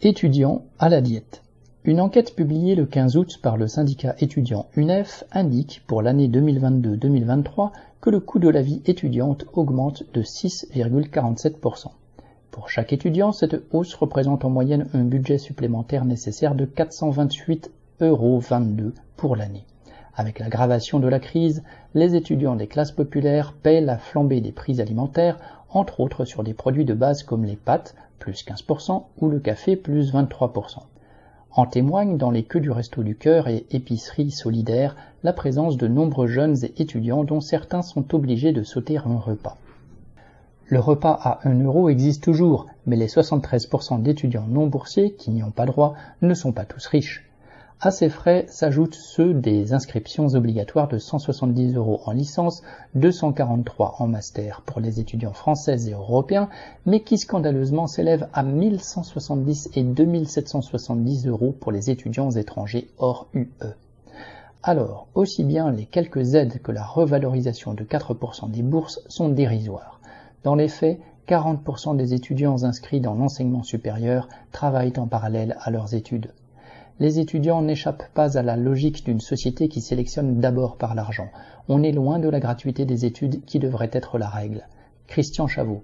Étudiants à la diète. Une enquête publiée le 15 août par le syndicat étudiant UNEF indique pour l'année 2022-2023 que le coût de la vie étudiante augmente de 6,47%. Pour chaque étudiant, cette hausse représente en moyenne un budget supplémentaire nécessaire de 428,22 euros pour l'année. Avec l'aggravation de la crise, les étudiants des classes populaires paient la flambée des prix alimentaires, entre autres sur des produits de base comme les pâtes, plus 15%, ou le café, plus 23%. En témoigne dans les queues du Resto du Cœur et épiceries solidaires la présence de nombreux jeunes et étudiants dont certains sont obligés de sauter un repas. Le repas à 1 euro existe toujours, mais les 73% d'étudiants non boursiers qui n'y ont pas droit ne sont pas tous riches. À ces frais s'ajoutent ceux des inscriptions obligatoires de 170 euros en licence, 243 en master pour les étudiants français et européens, mais qui scandaleusement s'élèvent à 1170 et 2770 euros pour les étudiants étrangers hors UE. Alors, aussi bien les quelques aides que la revalorisation de 4% des bourses sont dérisoires. Dans les faits, 40% des étudiants inscrits dans l'enseignement supérieur travaillent en parallèle à leurs études les étudiants n'échappent pas à la logique d'une société qui sélectionne d'abord par l'argent. On est loin de la gratuité des études qui devrait être la règle. Christian Chavot